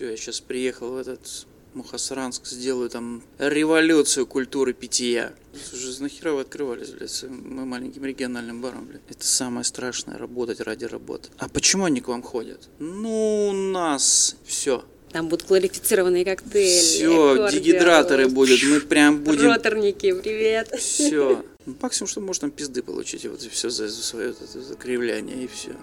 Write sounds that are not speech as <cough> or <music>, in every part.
Все, я сейчас приехал в этот Мухасранск, сделаю там революцию культуры питья. Слушай, нахера вы открывались, блядь, мы маленьким региональным баром, блядь. Это самое страшное, работать ради работы. А почему они к вам ходят? Ну, у нас все. Там будут квалифицированные коктейли. Все, дегидраторы будут, мы прям будем... Роторники, привет. Все. <laughs> Максимум, что можно там пизды получить, и вот все за, за свое это и все.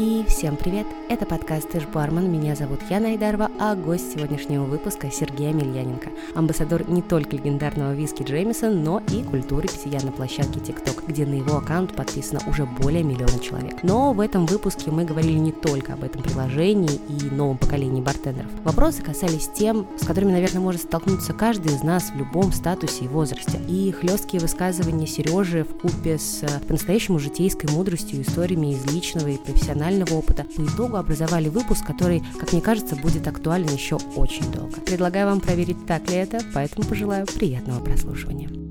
И всем привет! Это подкаст «Ты бармен», меня зовут Яна Айдарова, а гость сегодняшнего выпуска Сергей Амельяненко, амбассадор не только легендарного виски Джеймисон, но и культуры питья на площадке TikTok, где на его аккаунт подписано уже более миллиона человек. Но в этом выпуске мы говорили не только об этом приложении и новом поколении бартендеров. Вопросы касались тем, с которыми, наверное, может столкнуться каждый из нас в любом статусе и возрасте. И хлесткие высказывания Сережи в купе с по-настоящему житейской мудростью, историями из личного и профессионального профессионального опыта, по итогу образовали выпуск, который, как мне кажется, будет актуален еще очень долго. Предлагаю вам проверить, так ли это, поэтому пожелаю приятного прослушивания.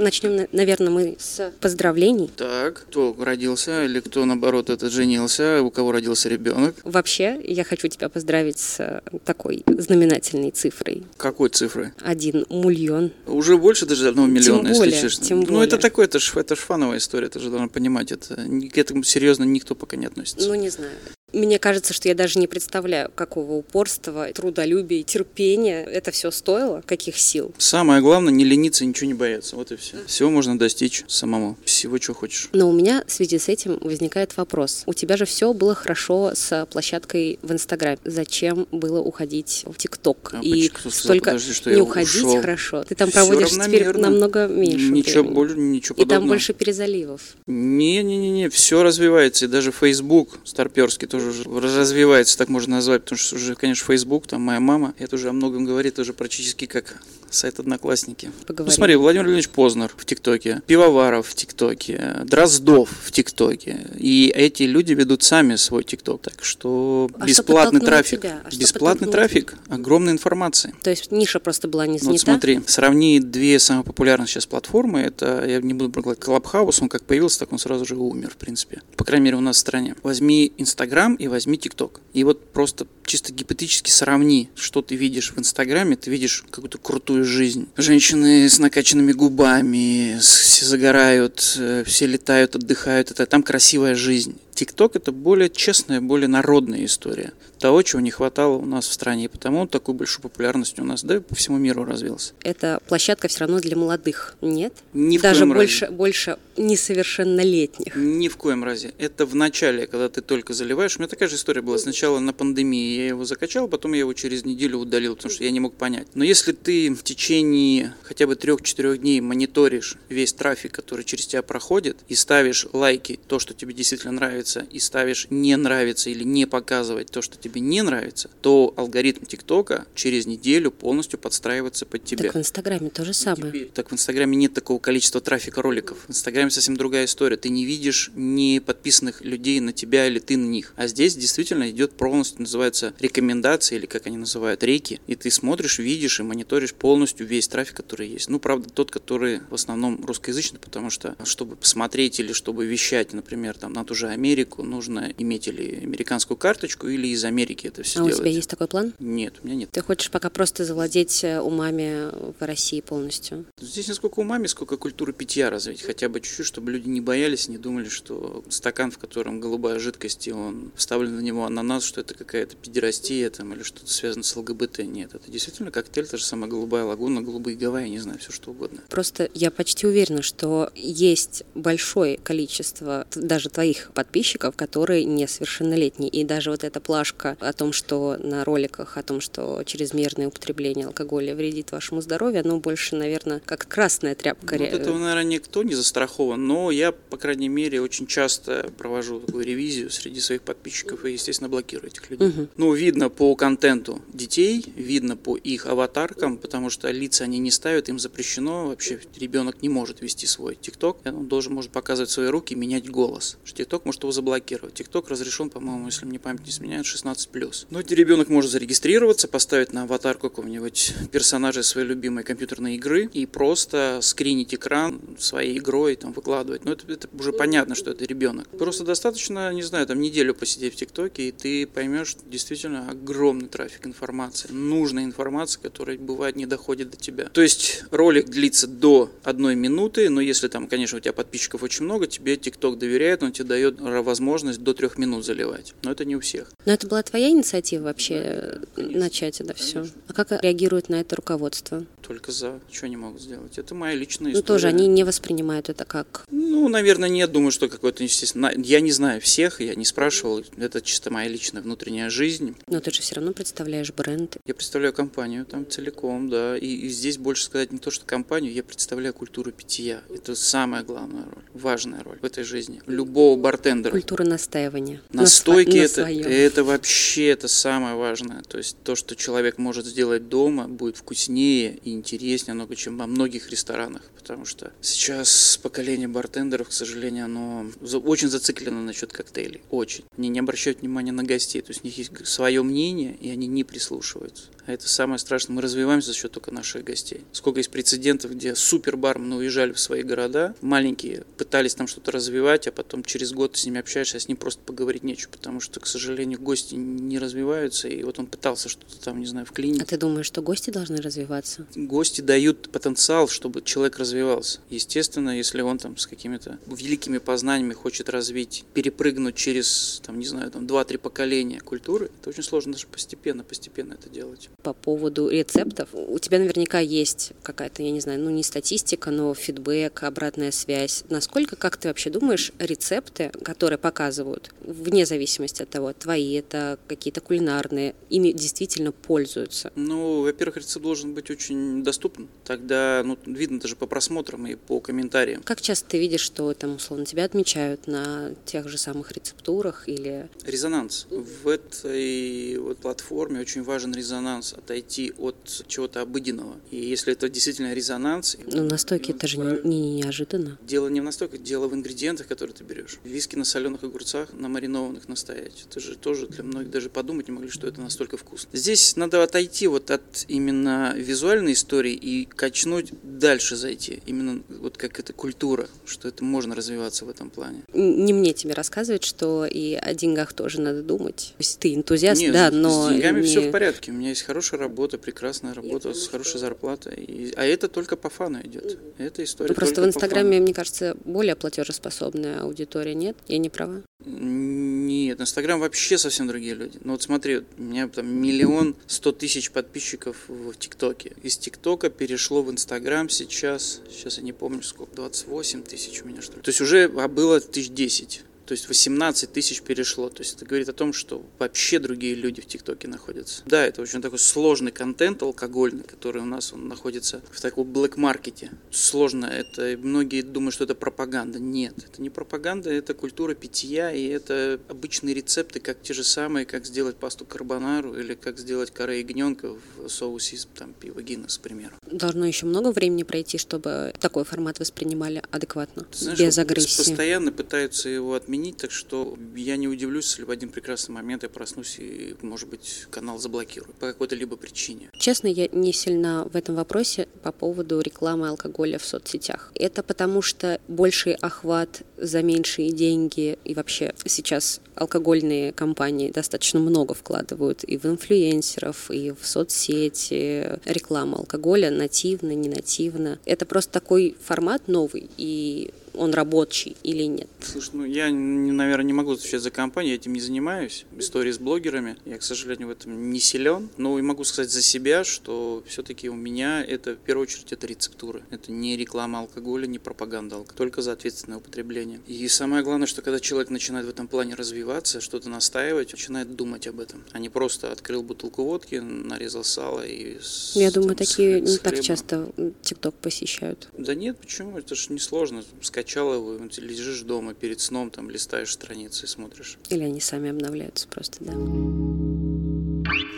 Начнем, наверное, мы с поздравлений. Так, кто родился или кто, наоборот, это женился, у кого родился ребенок? Вообще, я хочу тебя поздравить с э, такой знаменательной цифрой. Какой цифрой? Один мульон. Уже больше даже одного миллиона, тем более, если честно. Тем более. Ну, это такое, это ж, это ж фановая история, ты же должна понимать, это к этому серьезно никто пока не относится. Ну, не знаю. Мне кажется, что я даже не представляю, какого упорства, трудолюбия, терпения это все стоило, каких сил. Самое главное, не лениться, ничего не бояться. Вот и все. Всего можно достичь самому. Всего, чего хочешь. Но у меня в связи с этим возникает вопрос. У тебя же все было хорошо с площадкой в Инстаграме. Зачем было уходить в ТикТок? А и почему? столько Подожди, что не уходить ушел. хорошо. Ты там Всё проводишь теперь намного меньше Ничего времени. больше, ничего И подобного. там больше перезаливов. Не-не-не, все развивается, и даже Facebook старперский тоже уже развивается, так можно назвать, потому что уже, конечно, Facebook, там моя мама, это уже о многом говорит, уже практически как сайт Одноклассники. Поговорим. Ну смотри, Владимир Леонидович Познер в ТикТоке, Пивоваров в ТикТоке, Дроздов в ТикТоке, и эти люди ведут сами свой ТикТок, так что А что бесплатный подтолкнуло трафик, тебя? А что бесплатный подтолкнуло трафик, огромной информации. То есть ниша просто была не Ну, снята. Вот смотри, сравни две самые популярные сейчас платформы. Это, я не буду брать Клабхаус, он как появился, так он сразу же умер, в принципе. По крайней мере, у нас в стране. Возьми Инстаграм и возьми ТикТок. И вот просто чисто гипотетически сравни, что ты видишь в Инстаграме, ты видишь какую-то крутую жизнь. Женщины с накачанными губами, все загорают, э, все летают, отдыхают. Это там красивая жизнь. ТикТок это более честная, более народная история. Того, чего не хватало у нас в стране. И потому он такую большую популярность у нас, да, и по всему миру развился. Это площадка все равно для молодых, нет? Ни в Даже коем больше, разе. больше несовершеннолетних. Ни в коем разе. Это в начале, когда ты только заливаешь. У меня такая же история была. Сначала на пандемии я его закачал, потом я его через неделю удалил, потому что я не мог понять. Но если ты в течение хотя бы трех-четырех дней мониторишь весь трафик, который через тебя проходит, и ставишь лайки, то, что тебе действительно нравится, и ставишь не нравится или не показывать то, что тебе не нравится, то алгоритм ТикТока через неделю полностью подстраивается под тебя. Так в Инстаграме то же самое. Теперь, так в Инстаграме нет такого количества трафика роликов. В Инстаграме совсем другая история. Ты не видишь не подписанных людей на тебя или ты на них. А здесь действительно идет полностью, называется рекомендации или как они называют, реки. И ты смотришь, видишь и мониторишь полностью весь трафик, который есть. Ну, правда, тот, который в основном русскоязычный, потому что чтобы посмотреть или чтобы вещать, например, там на ту же Америку, нужно иметь или американскую карточку, или из Америки это все А у делать. тебя есть такой план? Нет, у меня нет. Ты хочешь пока просто завладеть э, умами в России полностью? Здесь не сколько умами, сколько культуры питья развить. Хотя бы чуть-чуть, чтобы люди не боялись, не думали, что стакан, в котором голубая жидкость, и он вставлен на него ананас, что это какая-то педерастия там, или что-то связано с ЛГБТ. Нет, это действительно коктейль, та же самая голубая лагуна, голубые Гавайи, не знаю, все что угодно. Просто я почти уверена, что есть большое количество даже твоих подписчиков, которые несовершеннолетние. И даже вот эта плашка о том, что на роликах, о том, что чрезмерное употребление алкоголя вредит вашему здоровью, оно больше, наверное, как красная тряпка. Ну, Вот этого, наверное, никто не застрахован, но я, по крайней мере, очень часто провожу такую ревизию среди своих подписчиков подписчиков и, естественно, блокирую этих людей. Угу. Ну, видно по контенту детей, видно по их аватаркам, потому что лица они не ставят, им запрещено. Вообще ребенок не может вести свой ТикТок. Он должен может показывать свои руки, менять голос. ТикТок может его заблокировать. ТикТок разрешен, по-моему, если мне память не изменяет, 16+. Но ребенок может зарегистрироваться, поставить на аватарку какого-нибудь персонажа своей любимой компьютерной игры и просто скринить экран своей игрой, там, выкладывать. Но это, это уже понятно, что это ребенок. Просто достаточно, не знаю, там неделю посидеть в ТикТоке, и ты поймешь, действительно огромный трафик информации, нужная информация, которая бывает не доходит до тебя. То есть ролик длится до одной минуты, но если там, конечно, у тебя подписчиков очень много, тебе ТикТок доверяет, он тебе дает возможность до трех минут заливать. Но это не у всех. Но это была твоя инициатива вообще конечно, начать это конечно. все? А как реагирует на это руководство? Только за. Что они могут сделать? Это моя личная история. Ну тоже они не воспринимают это как... Ну, наверное, нет. Думаю, что какой-то, естественно... Я не знаю всех, я не спрашивал. Это чисто моя личная внутренняя жизнь. Но ты же все равно представляешь бренд. Я представляю компанию там целиком, да. И, и здесь больше сказать не то, что компанию, я представляю культуру питья. Это самая главная роль, важная роль в этой жизни. Любого бартендера. Культура настаивания. Настойки на это, на это вообще это самое важное. То есть то, что человек может сделать дома, будет вкуснее и интереснее много, чем во многих ресторанах. Потому что сейчас поколение бартендеров, к сожалению, оно очень зациклено насчет коктейлей. Очень. Они не обращают внимания на гостей. То есть у них есть свое мнение, и они не прислушиваются. А это самое страшное. Мы развиваемся за счет только наших гостей. Сколько есть прецедентов, где супербармены уезжали в свои города, маленькие пытались там что-то развивать, а потом через год с ними общаешься, а с ним просто поговорить нечего, потому что, к сожалению, гости не развиваются, и вот он пытался что-то там, не знаю, в клинике. А ты думаешь, что гости должны развиваться? Гости дают потенциал, чтобы человек развивался. Естественно, если он там с какими-то великими познаниями хочет развить, перепрыгнуть через, там, не знаю, там, два-три поколения культуры, это очень сложно даже постепенно, постепенно это делать по поводу рецептов. У тебя наверняка есть какая-то, я не знаю, ну не статистика, но фидбэк, обратная связь. Насколько, как ты вообще думаешь, рецепты, которые показывают, вне зависимости от того, твои это какие-то кулинарные, ими действительно пользуются? Ну, во-первых, рецепт должен быть очень доступен. Тогда, ну, видно даже по просмотрам и по комментариям. Как часто ты видишь, что там, условно, тебя отмечают на тех же самых рецептурах или... Резонанс. В этой вот платформе очень важен резонанс отойти от чего-то обыденного. И если это действительно резонанс... Но настойки это же не, не неожиданно. Дело не в настойках, дело в ингредиентах, которые ты берешь. Виски на соленых огурцах, на маринованных настоять. Это же тоже для многих даже подумать не могли, что это настолько вкусно. Здесь надо отойти вот от именно визуальной истории и качнуть дальше зайти. Именно вот как эта культура, что это можно развиваться в этом плане. Не мне тебе рассказывать, что и о деньгах тоже надо думать. То есть ты энтузиаст, Нет, да, но... С деньгами не... все в порядке. У меня есть хорошая работа, прекрасная работа с хорошей зарплатой. И, а это только по фану идет. Это история. Ну, просто в Инстаграме, мне кажется, более платежеспособная аудитория, нет? Я не права? Нет, Инстаграм вообще совсем другие люди. Ну вот смотри, у меня там миллион сто тысяч подписчиков в ТикТоке. Из ТикТока перешло в Инстаграм сейчас, сейчас я не помню сколько, 28 тысяч у меня что ли. То есть уже было тысяч десять то есть 18 тысяч перешло. То есть это говорит о том, что вообще другие люди в ТикТоке находятся. Да, это очень такой сложный контент алкогольный, который у нас он находится в таком блэк-маркете. Сложно это. Многие думают, что это пропаганда. Нет, это не пропаганда, это культура питья, и это обычные рецепты, как те же самые, как сделать пасту карбонару или как сделать каре ягненка в соусе там, пива Гиннес, к примеру. Должно еще много времени пройти, чтобы такой формат воспринимали адекватно, Знаешь, без агрессии. Постоянно пытаются его отменить изменить, так что я не удивлюсь, если в один прекрасный момент я проснусь и, может быть, канал заблокирую по какой-то либо причине. Честно, я не сильно в этом вопросе по поводу рекламы алкоголя в соцсетях. Это потому что больший охват за меньшие деньги и вообще сейчас алкогольные компании достаточно много вкладывают и в инфлюенсеров, и в соцсети. Реклама алкоголя нативно, не нативно. Это просто такой формат новый, и он рабочий или нет? Слушай, ну я, наверное, не могу отвечать за компанию, я этим не занимаюсь. Истории с блогерами, я, к сожалению, в этом не силен. Но и могу сказать за себя, что все-таки у меня это, в первую очередь, это рецептуры. Это не реклама алкоголя, не пропаганда алкоголя, только за ответственное употребление. И самое главное, что когда человек начинает в этом плане развиваться, что-то настаивать, начинает думать об этом, а не просто открыл бутылку водки, нарезал сало и с, Я думаю, там, такие с, не так часто ТикТок посещают. Да нет, почему? Это же несложно. Скорее скачал его, лежишь дома перед сном, там листаешь страницы и смотришь. Или они сами обновляются просто, да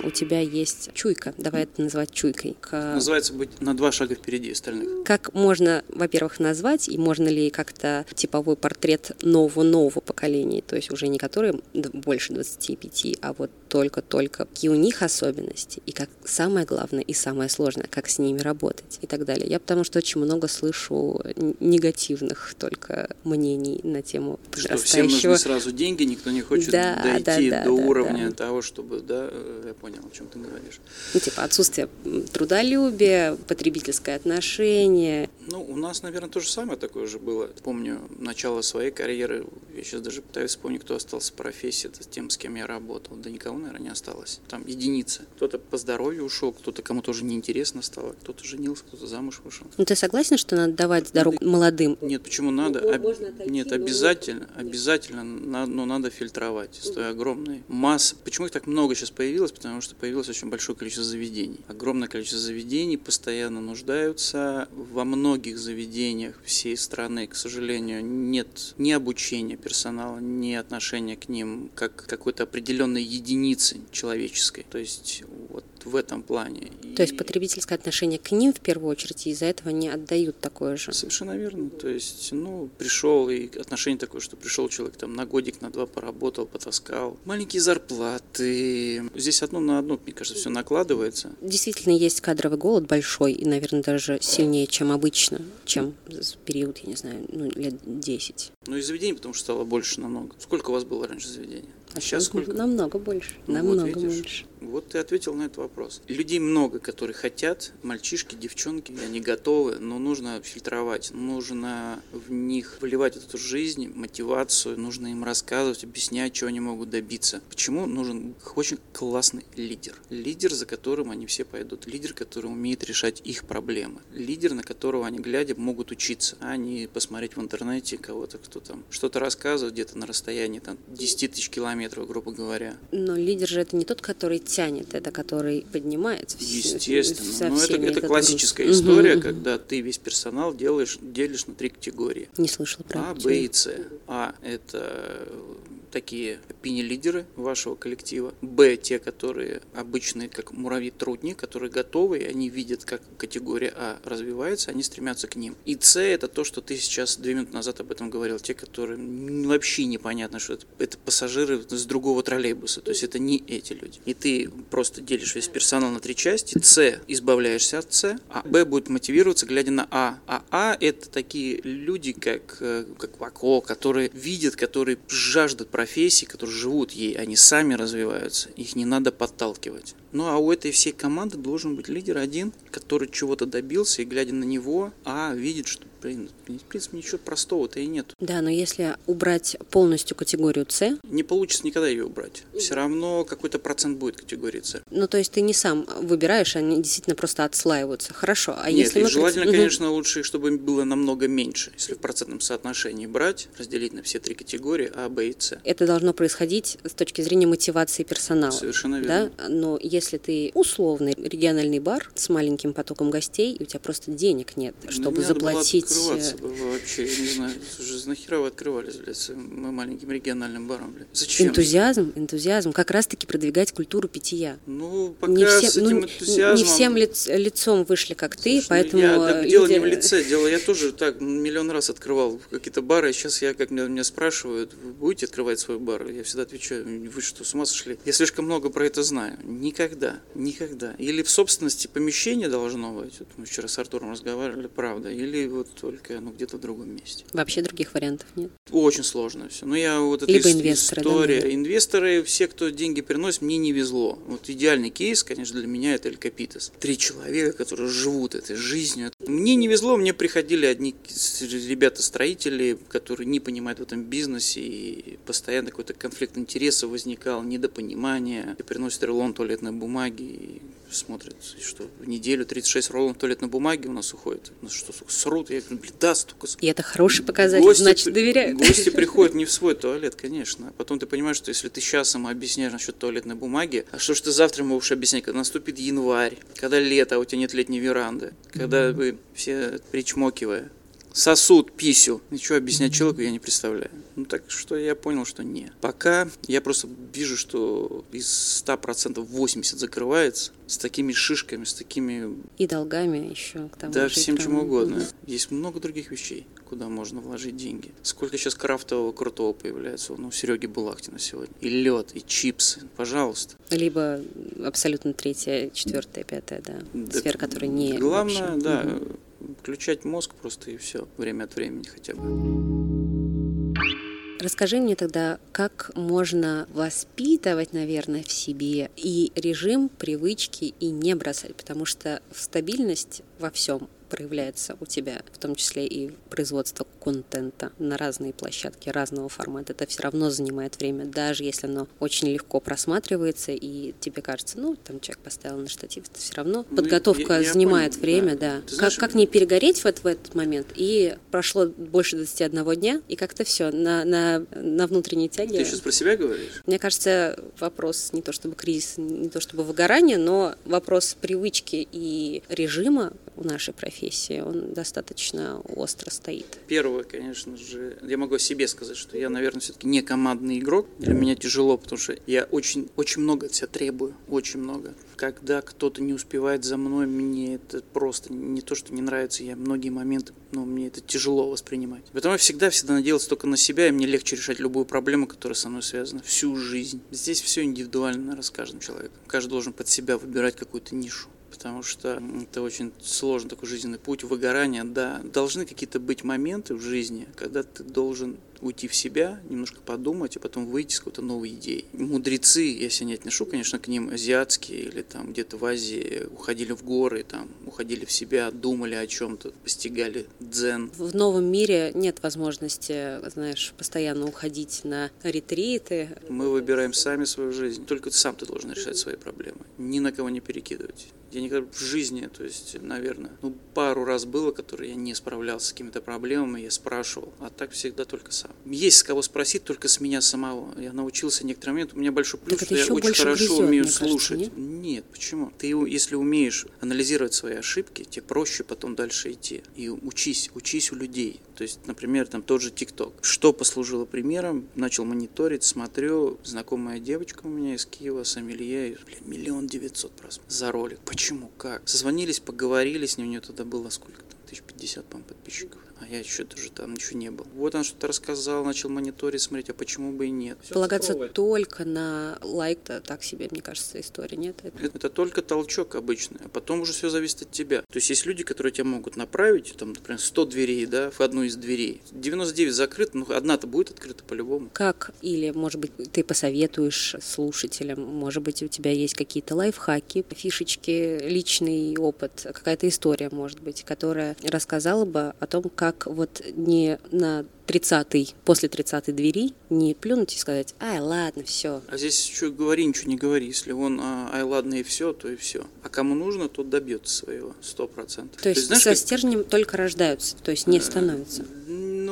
у тебя есть чуйка, давай это называть чуйкой. К... Называется быть на два шага впереди остальных. Как можно, во-первых, назвать, и можно ли как-то типовой портрет нового-нового поколения, то есть уже не которые больше 25, а вот только-только, какие у них особенности, и как самое главное и самое сложное, как с ними работать и так далее. Я потому что очень много слышу негативных только мнений на тему Что всем нужны сразу деньги, никто не хочет да, дойти да, да, до да, уровня да. того, чтобы, да, э, я понял, о чем ты говоришь. Ну, типа отсутствие трудолюбия, потребительское отношение. Ну, у нас, наверное, то же самое такое же было. Помню начало своей карьеры, я сейчас даже пытаюсь вспомнить, кто остался в профессии, это тем, с кем я работал. Да никого наверное, не осталось. Там единицы. Кто-то по здоровью ушел, кто-то кому-то уже неинтересно стало, кто-то женился, кто-то замуж вышел. Ну ты согласен, что надо давать дорогу надо... молодым? Нет, почему надо? Ну, Об... Нет, но... обязательно, обязательно, но ну, надо фильтровать. Стоя огромной масса. Почему их так много сейчас появилось? Потому что появилось очень большое количество заведений. Огромное количество заведений постоянно нуждаются. Во многих заведениях всей страны, к сожалению, нет ни обучения персонала, ни отношения к ним как какой-то определенной единицы человеческой. То есть вот в этом плане. То есть потребительское отношение к ним в первую очередь, и из-за этого не отдают такое же. Совершенно верно. То есть, ну, пришел, и отношение такое, что пришел человек там на годик, на два поработал, потаскал. Маленькие зарплаты. Здесь одно на одно, мне кажется, все накладывается. Действительно, есть кадровый голод большой, и, наверное, даже сильнее, чем обычно, чем в период, я не знаю, ну, лет 10. Ну, и заведений, потому что стало больше намного. Сколько у вас было раньше заведений? А сейчас сколько? Намного больше. Ну, намного вот больше. Вот ты ответил на этот вопрос. Людей много, которые хотят, мальчишки, девчонки, они готовы, но нужно фильтровать, нужно в них вливать эту жизнь, мотивацию, нужно им рассказывать, объяснять, чего они могут добиться. Почему нужен очень классный лидер? Лидер, за которым они все пойдут. Лидер, который умеет решать их проблемы. Лидер, на которого они, глядя, могут учиться, а не посмотреть в интернете кого-то, кто там что-то рассказывает где-то на расстоянии там, 10 тысяч километров, грубо говоря. Но лидер же это не тот, который тянет, это который поднимает. Естественно. Но это, это классическая друг. история, угу, когда ты весь персонал делаешь, делишь на три категории. Не слышала про А, Б и С. А – это такие опини-лидеры вашего коллектива. Б, те, которые обычные, как муравьи-трудни, которые готовы, и они видят, как категория А развивается, они стремятся к ним. И С, это то, что ты сейчас две минуты назад об этом говорил, те, которые вообще непонятно, что это, это пассажиры с другого троллейбуса, то есть это не эти люди. И ты просто делишь весь персонал на три части, С, избавляешься от С, а Б будет мотивироваться, глядя на А. А А это такие люди, как, э, как Вако, которые видят, которые жаждут профессий, которые живут ей, они сами развиваются, их не надо подталкивать. Ну а у этой всей команды должен быть лидер один, который чего-то добился, и глядя на него, а видит, что в принципе, ничего простого-то и нет. Да, но если убрать полностью категорию С... Не получится никогда ее убрать. Все равно какой-то процент будет категории С. Ну, то есть ты не сам выбираешь, они действительно просто отслаиваются. Хорошо, а нет, если... Мы... желательно, угу. конечно, лучше, чтобы было намного меньше. Если в процентном соотношении брать, разделить на все три категории А, Б и С. Это должно происходить с точки зрения мотивации персонала. Совершенно верно. Да? Но если ты условный региональный бар с маленьким потоком гостей, и у тебя просто денег нет, ну, чтобы ну, заплатить открываться вообще, я не знаю, уже нахера вы открывались, блядь, мы маленьким региональным баром, блядь. Зачем? Энтузиазм, энтузиазм, как раз-таки продвигать культуру питья. Ну, пока не все, с этим ну, энтузиазмом... Не всем лиц, лицом вышли, как ты, Слушай, поэтому... Я, да, люди... Дело не в лице, дело, я тоже так миллион раз открывал какие-то бары, и сейчас я, как меня, меня спрашивают, вы будете открывать свой бар? Я всегда отвечаю, вы что, с ума сошли? Я слишком много про это знаю. Никогда, никогда. Или в собственности помещения должно быть, вот мы вчера с Артуром разговаривали, правда, или вот только ну, где-то в другом месте. Вообще других вариантов нет? Очень сложно все. Ну, я вот эта Либо инвесторы, история. Да, инвесторы, все, кто деньги приносит, мне не везло. Вот идеальный кейс, конечно, для меня это Эль Капитас. Три человека, которые живут этой жизнью. Мне не везло, мне приходили одни ребята-строители, которые не понимают в этом бизнесе, и постоянно какой-то конфликт интересов возникал, недопонимание. И приносят рулон туалетной бумаги, и смотрят, что в неделю 36 рулонов туалетной бумаги у нас уходит. Ну что, срут? Я говорю, блин, да, столько. И это хороший показатель, значит, доверяют. Гости приходят не в свой туалет, конечно. А потом ты понимаешь, что если ты сейчас ему объясняешь насчет туалетной бумаги, а что ж ты завтра ему будешь объяснять, когда наступит январь, когда лето, а у тебя нет летней веранды, когда вы все причмокивая сосуд, писю. И что объяснять человеку, я не представляю. Ну, так что я понял, что не. Пока я просто вижу, что из 100% 80 закрывается с такими шишками, с такими... И долгами еще. К тому да, же, всем чем угодно. Есть много других вещей, куда можно вложить деньги. Сколько сейчас крафтового крутого появляется. Ну, у Сереги Булахтина сегодня. И лед, и чипсы. Пожалуйста. Либо абсолютно третья, четвертая, пятая, да. Да, Сфера, которая не... Главное, да, Мгм. Включать мозг просто и все. Время от времени хотя бы. Расскажи мне тогда, как можно воспитывать, наверное, в себе и режим, привычки, и не бросать, потому что стабильность во всем проявляется у тебя, в том числе и производство контента на разные площадки разного формата. Это все равно занимает время, даже если оно очень легко просматривается, и тебе кажется, ну, там человек поставил на штатив, это все равно Ну, подготовка я- я занимает понял, время, да. да. Ты Как, знаешь, как не перегореть в, этот- в этот момент? И прошло больше 21 дня, и как-то все на, на, на внутренней тяге. Ты сейчас про себя говоришь? Мне кажется, вопрос не то чтобы кризис, не то чтобы выгорание, но вопрос привычки и режима в нашей профессии, он достаточно остро стоит. Первое, конечно же, я могу себе сказать, что я, наверное, все-таки не командный игрок. Для меня тяжело, потому что я очень, очень много от себя требую, очень много. Когда кто-то не успевает за мной, мне это просто не то, что не нравится, я многие моменты, но мне это тяжело воспринимать. Поэтому я всегда, всегда надеялся только на себя, и мне легче решать любую проблему, которая со мной связана всю жизнь. Здесь все индивидуально, наверное, с каждым человеком. Каждый должен под себя выбирать какую-то нишу потому что это очень сложный такой жизненный путь, выгорание, да. Должны какие-то быть моменты в жизни, когда ты должен уйти в себя, немножко подумать, а потом выйти с какой-то новой идеей. Мудрецы, я себя не отношу, конечно, к ним азиатские или там где-то в Азии уходили в горы, там уходили в себя, думали о чем-то, постигали дзен. В новом мире нет возможности, знаешь, постоянно уходить на ретриты. Мы выбираем сами свою жизнь. Только сам ты должен решать свои проблемы. Ни на кого не перекидывать. Я никогда в жизни, то есть, наверное, ну, пару раз было, которые я не справлялся с какими-то проблемами, я спрашивал, а так всегда только сам. Есть с кого спросить, только с меня самого. Я научился некоторым моментам, у меня большой плюс, Так что я очень хорошо грызет, умею кажется, слушать. нет? Нет, почему? Ты, если умеешь анализировать свои ошибки, тебе проще потом дальше идти. И учись, учись у людей. То есть, например, там тот же ТикТок. Что послужило примером? Начал мониторить, смотрю, знакомая девочка у меня из Киева, Сомелье, и, блин, миллион девятьсот просмотров за ролик. Почему? Как? Созвонились, поговорили, с ней у нее тогда было сколько там? Тысяч пятьдесят, по-моему, подписчиков. А я еще даже там ничего не был. Вот он что-то рассказал, начал мониторить, смотреть, а почему бы и нет. Всё Полагаться только на лайк, то так себе, мне кажется, история, нет? Это- Это только толчок обычный, а потом уже все зависит от тебя. То есть есть люди, которые тебя могут направить, там, например, 100 дверей, да, в одну из дверей. 99 закрыт, ну одна-то будет открыта по-любому. Как или, может быть, ты посоветуешь слушателям, может быть, у тебя есть какие-то лайфхаки, фишечки, личный опыт, какая-то история, может быть, которая рассказала бы о том, как вот не на 30 после 30 двери не плюнуть и сказать, ай, ладно, все. А здесь что говори, ничего не говори. Если он, а, ай, ладно, и все, то и все. А кому нужно, тот добьется своего, сто процентов. То есть знаешь, со как- стержнем только рождаются, то есть не становятся.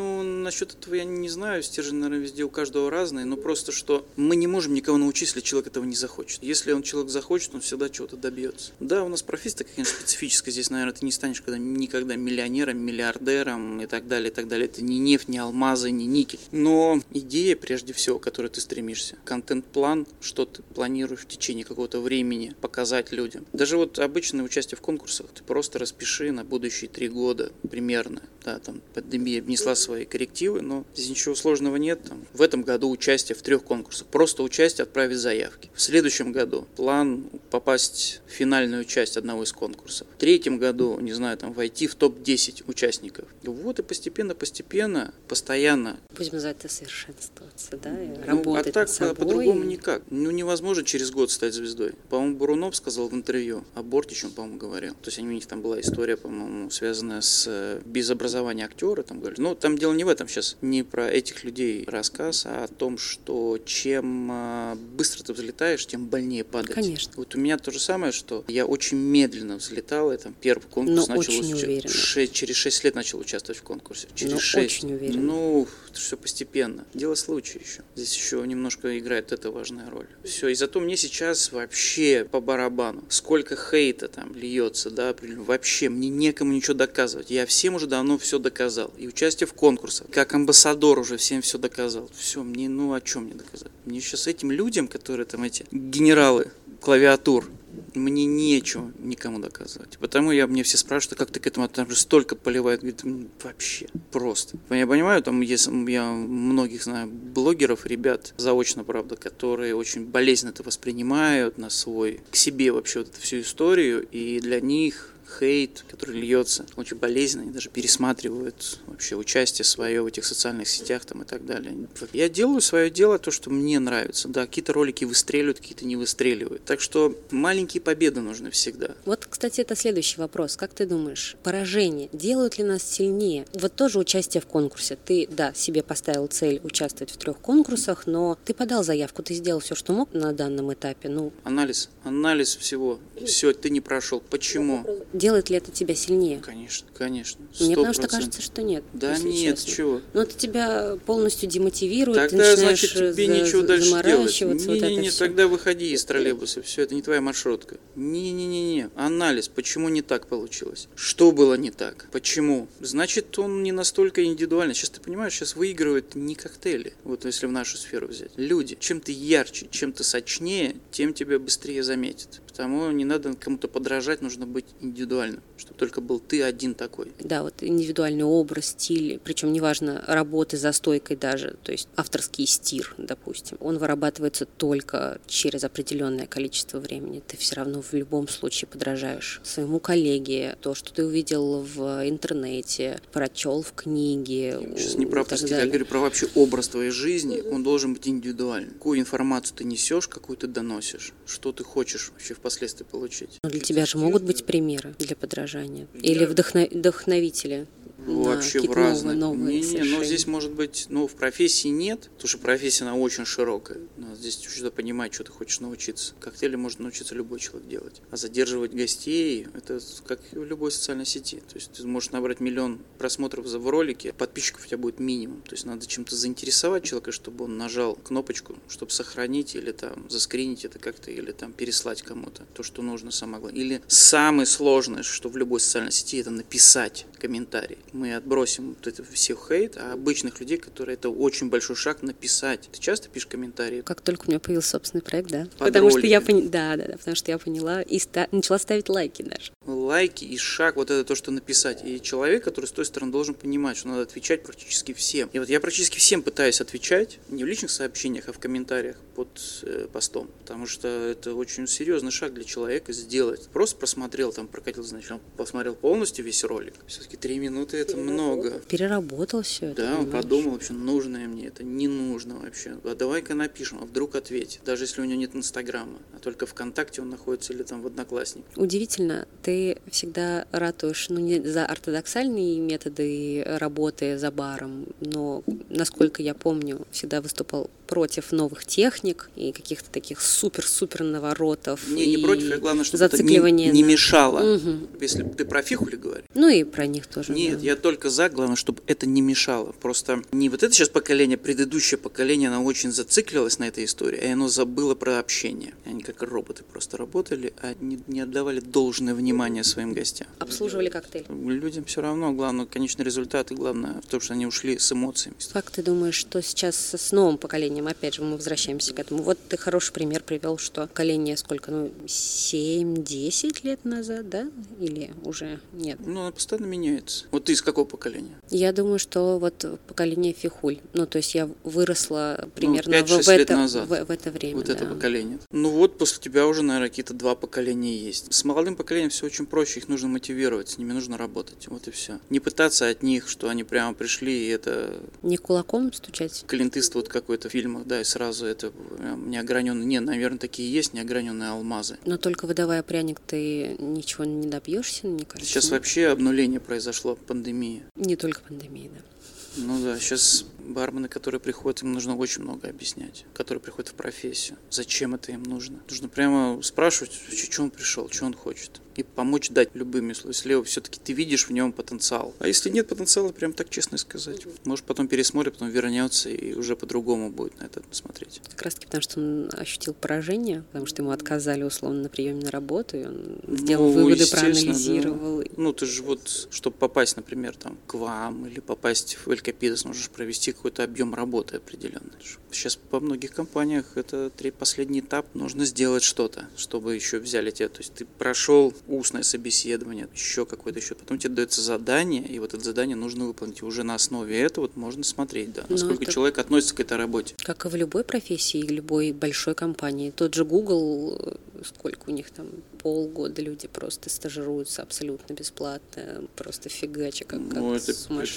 Ну, насчет этого я не знаю. Стержень, наверное, везде у каждого разный. Но просто, что мы не можем никого научить, если человек этого не захочет. Если он человек захочет, он всегда чего-то добьется. Да, у нас профессия такая, специфическая. Здесь, наверное, ты не станешь когда, никогда миллионером, миллиардером и так далее, и так далее. Это не нефть, не алмазы, не никель. Но идея, прежде всего, к которой ты стремишься. Контент-план, что ты планируешь в течение какого-то времени показать людям. Даже вот обычное участие в конкурсах. Ты просто распиши на будущие три года примерно. Да, там пандемия внесла свои коррективы, но здесь ничего сложного нет. Там, в этом году участие в трех конкурсах. Просто участие, отправить заявки. В следующем году план попасть в финальную часть одного из конкурсов. В третьем году, не знаю, там войти в топ-10 участников. Вот и постепенно-постепенно, постоянно Будем называть это совершенствоваться, да, и ну, работать а так над собой. по-другому никак. Ну, невозможно через год стать звездой. По-моему, Бурунов сказал в интервью, а Бортич он, по-моему, говорил. То есть у них там была история, по-моему, связанная с э, без образования актера, там говорили. Ну, там дело не в этом. сейчас, не про этих людей рассказ, а о том, что чем а, быстро ты взлетаешь, тем больнее падать. Конечно. Вот у меня то же самое, что я очень медленно взлетал, я там первый конкурс Но начал очень уча- уверенно. ше- через 6 лет начал участвовать в конкурсе. Через Но 6. очень уверенно. Ну, все постепенно. Дело случая еще. Здесь еще немножко играет эта важная роль. Все, и зато мне сейчас вообще по барабану. Сколько хейта там льется, да, вообще мне некому ничего доказывать. Я всем уже давно все доказал. И участие в конкурсах, как амбассадор уже всем все доказал. Все, мне, ну, о чем мне доказать? Мне сейчас этим людям, которые там эти генералы клавиатур, мне нечего никому доказывать. Потому я, мне все спрашивают, «А как ты к этому, там же столько поливает. Говорит, «М, вообще, просто. Я понимаю, там есть, я многих знаю блогеров, ребят, заочно, правда, которые очень болезненно это воспринимают на свой, к себе вообще вот эту всю историю, и для них хейт, который льется, очень болезненно, они даже пересматривают вообще участие свое в этих социальных сетях там и так далее. Я делаю свое дело, то, что мне нравится. Да, какие-то ролики выстреливают, какие-то не выстреливают. Так что маленькие победы нужны всегда. Вот, кстати, это следующий вопрос. Как ты думаешь, поражения делают ли нас сильнее? Вот тоже участие в конкурсе. Ты, да, себе поставил цель участвовать в трех конкурсах, но ты подал заявку, ты сделал все, что мог на данном этапе. Ну, Анализ, анализ всего. Все, ты не прошел. Почему? Делает ли это тебя сильнее? Конечно, конечно. Мне потому что 100%. кажется, что нет. Да нет, честно. чего? Ну, это тебя полностью демотивирует, ты Тогда, начинаешь значит, тебе за- ничего дальше делать. вот Не-не-не, тогда выходи из троллейбуса, все, это не твоя маршрутка. Не-не-не-не, анализ, почему не так получилось? Что было не так? Почему? Значит, он не настолько индивидуальный. Сейчас ты понимаешь, сейчас выигрывают не коктейли, вот если в нашу сферу взять. Люди. Чем ты ярче, чем ты сочнее, тем тебя быстрее заметят. Потому не надо кому-то подражать, нужно быть индивидуальным, чтобы только был ты один такой. Да, вот индивидуальный образ, стиль, причем неважно, работы за стойкой даже, то есть авторский стир, допустим, он вырабатывается только через определенное количество времени. Ты все равно в любом случае подражаешь своему коллеге, то, что ты увидел в интернете, прочел в книге. Сейчас не про простите, я говорю про вообще образ твоей жизни. Он должен быть индивидуальным. Какую информацию ты несешь, какую ты доносишь, что ты хочешь вообще впоследствии получить. Но для тебя же могут быть примеры для подражания или вдохно- вдохновители. Вообще в какие-то новые- разные. новые Не, не, но здесь может быть, ну, в профессии нет, потому что профессия, она очень широкая. Надо здесь что-то понимать, что ты хочешь научиться. Коктейли может научиться любой человек делать. А задерживать гостей, это как в любой социальной сети. То есть ты можешь набрать миллион просмотров за в ролике, подписчиков у тебя будет минимум. То есть надо чем-то заинтересовать человека, чтобы он нажал кнопочку, чтобы сохранить или там заскринить это как-то, или там переслать кому-то то, что нужно самое главное. Или самое сложное, что в любой социальной сети, это написать комментарий. Мы отбросим вот это всех хейт, а обычных людей, которые это очень большой шаг написать. Ты часто пишешь комментарии? Как только у меня появился собственный проект, да. Под потому что я поняла, да, да, да, потому что я поняла и ста- начала ставить лайки даже. лайки и шаг, вот это то, что написать. И человек, который с той стороны должен понимать, что надо отвечать практически всем. И вот я практически всем пытаюсь отвечать, не в личных сообщениях, а в комментариях под э, постом. Потому что это очень серьезный шаг для человека сделать. Просто просмотрел, там прокатил, значит, посмотрел полностью весь ролик. Все-таки три минуты это много. Переработал все это. Да, он понимаешь? подумал, вообще, нужное мне это, не нужно вообще. А давай-ка напишем, а вдруг ответит. Даже если у него нет Инстаграма, а только ВКонтакте он находится или там в Одноклассник. Удивительно, ты всегда ратуешь, ну, не за ортодоксальные методы работы за баром, но, насколько я помню, всегда выступал против новых техник и каких-то таких супер-супер наворотов. Не, не против, я главное, чтобы это не, не мешало. Мгм. Если ты про фихули говоришь. Ну и про них тоже. Нет, да. я только за, главное, чтобы это не мешало. Просто не вот это сейчас поколение, предыдущее поколение, оно очень зациклилось на этой истории, и оно забыло про общение. Они как роботы просто работали, а не, не отдавали должное внимание своим гостям. Обслуживали коктейль. Людям все равно, главное, результат, и главное в том, что они ушли с эмоциями. Как ты думаешь, что сейчас с новым поколением? Опять же, мы возвращаемся к этому. Вот ты хороший пример привел, что поколение сколько, ну, 7-10 лет назад, да? Или уже нет? Ну, оно постоянно меняется. Вот ты из какого поколения? Я думаю, что вот поколение фихуль. Ну, то есть я выросла примерно в, 5-6 в лет это, назад. В, в это время. Вот да. это поколение. Ну вот после тебя уже, наверное, какие-то два поколения есть. С молодым поколением все очень проще, их нужно мотивировать, с ними нужно работать. Вот и все. Не пытаться от них, что они прямо пришли, и это Не кулаком стучать. клинтыст вот какой-то в фильмах, да, и сразу это прям неограненные. Не, наверное, такие есть неограненные алмазы. Но только выдавая пряник, ты ничего не добьешься, мне кажется. Сейчас нет? вообще обнуление произошло, пандемия. Не только пандемия, да. Ну да, сейчас бармены, которые приходят, им нужно очень много объяснять, которые приходят в профессию. Зачем это им нужно? Нужно прямо спрашивать, что он пришел, что он хочет. И помочь дать любыми если все-таки ты видишь в нем потенциал. А если нет потенциала, прям так честно сказать. Может потом пересмотрит, потом вернется и уже по-другому будет на это смотреть. Как раз таки потому, что он ощутил поражение, потому что ему отказали условно на приеме на работу, и он сделал ну, выводы, проанализировал. Да. Ну, ты же вот, чтобы попасть, например, там, к вам или попасть в Элькапидос, можешь провести какой-то объем работы определенный. Сейчас по многих компаниях это последний этап. Нужно сделать что-то, чтобы еще взяли тебя. То есть ты прошел устное собеседование, еще какое-то еще. Потом тебе дается задание, и вот это задание нужно выполнить. И уже на основе этого вот можно смотреть, да, насколько это... человек относится к этой работе. Как и в любой профессии, любой большой компании. Тот же Google, сколько у них там полгода люди просто стажируются абсолютно бесплатно, просто фигача, как, как Ну, это